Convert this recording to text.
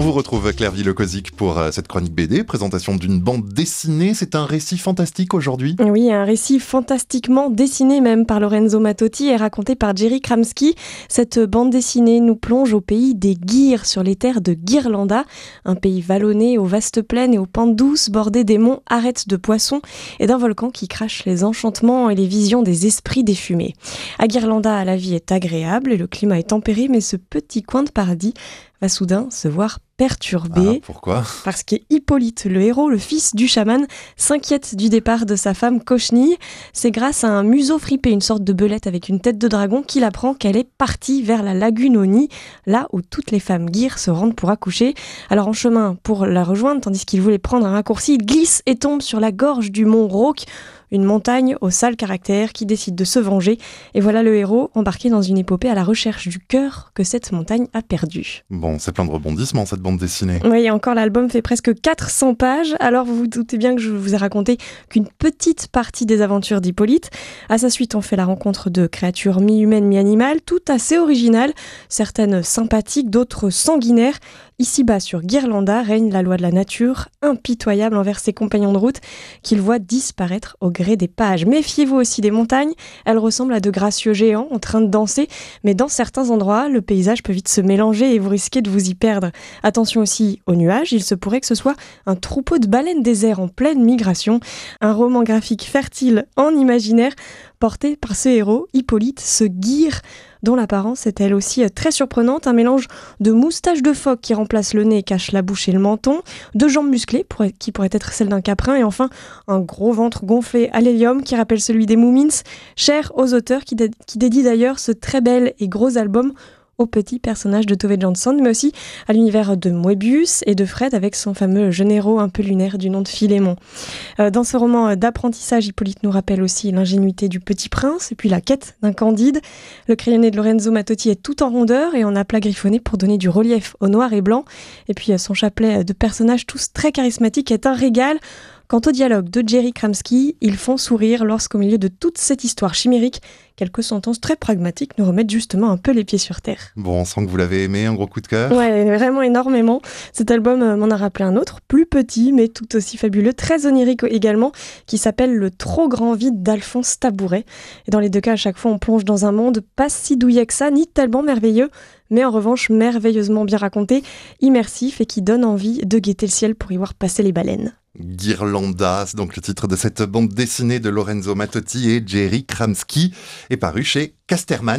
On vous retrouve Claire Villocosic pour euh, cette chronique BD, présentation d'une bande dessinée. C'est un récit fantastique aujourd'hui. Oui, un récit fantastiquement dessiné même par Lorenzo Mattotti et raconté par Jerry Kramski. Cette bande dessinée nous plonge au pays des Gyres, sur les terres de Guirlanda, un pays vallonné aux vastes plaines et aux pentes douces bordées des monts arêtes de poissons et d'un volcan qui crache les enchantements et les visions des esprits des fumées. À Guirlanda, la vie est agréable et le climat est tempéré, mais ce petit coin de paradis va soudain se voir perturbé. Ah, pourquoi Parce qu'Hippolyte, le héros, le fils du chaman, s'inquiète du départ de sa femme Cochenille. C'est grâce à un museau fripé, une sorte de belette avec une tête de dragon, qu'il apprend qu'elle est partie vers la lagune au nid, là où toutes les femmes guires se rendent pour accoucher. Alors en chemin pour la rejoindre, tandis qu'il voulait prendre un raccourci, il glisse et tombe sur la gorge du mont Rauque une montagne au sale caractère qui décide de se venger. Et voilà le héros embarqué dans une épopée à la recherche du cœur que cette montagne a perdu. Bon, c'est plein de rebondissements cette bande dessinée. Oui, et encore l'album fait presque 400 pages. Alors vous vous doutez bien que je vous ai raconté qu'une petite partie des aventures d'Hippolyte. À sa suite, on fait la rencontre de créatures mi-humaines, mi-animales, toutes assez originales, certaines sympathiques, d'autres sanguinaires. Ici-bas, sur Guirlanda, règne la loi de la nature, impitoyable envers ses compagnons de route, qu'il voit disparaître au des pages. Méfiez-vous aussi des montagnes, elles ressemblent à de gracieux géants en train de danser, mais dans certains endroits, le paysage peut vite se mélanger et vous risquez de vous y perdre. Attention aussi aux nuages, il se pourrait que ce soit un troupeau de baleines désert en pleine migration, un roman graphique fertile en imaginaire, porté par ce héros, Hippolyte, ce guire dont l'apparence est elle aussi euh, très surprenante, un mélange de moustache de phoque qui remplace le nez cache la bouche et le menton, de jambes musclées qui pourraient être celles d'un caprin, et enfin un gros ventre gonflé à l'hélium qui rappelle celui des Moomins, cher aux auteurs qui, qui dédient d'ailleurs ce très bel et gros album au petit personnage de Tove Jansson, mais aussi à l'univers de Moebius et de Fred avec son fameux héros un peu lunaire du nom de Philémon. Euh, dans ce roman d'apprentissage, Hippolyte nous rappelle aussi l'ingénuité du petit prince et puis la quête d'un Candide. Le crayonné de Lorenzo Mattotti est tout en rondeur et en aplat griffonné pour donner du relief au noir et blanc. Et puis euh, son chapelet de personnages tous très charismatiques est un régal. Quant au dialogue de Jerry Kramski, ils font sourire lorsqu'au milieu de toute cette histoire chimérique, quelques sentences très pragmatiques nous remettent justement un peu les pieds sur terre. Bon, on sent que vous l'avez aimé, un gros coup de cœur. Ouais, vraiment énormément. Cet album euh, m'en a rappelé un autre, plus petit, mais tout aussi fabuleux, très onirique également, qui s'appelle Le trop grand vide d'Alphonse Tabouret. Et dans les deux cas, à chaque fois, on plonge dans un monde pas si douillet que ça, ni tellement merveilleux, mais en revanche merveilleusement bien raconté, immersif et qui donne envie de guetter le ciel pour y voir passer les baleines. Guirlanda, c'est donc le titre de cette bande dessinée de Lorenzo Mattotti et Jerry Kramski, est paru chez Casterman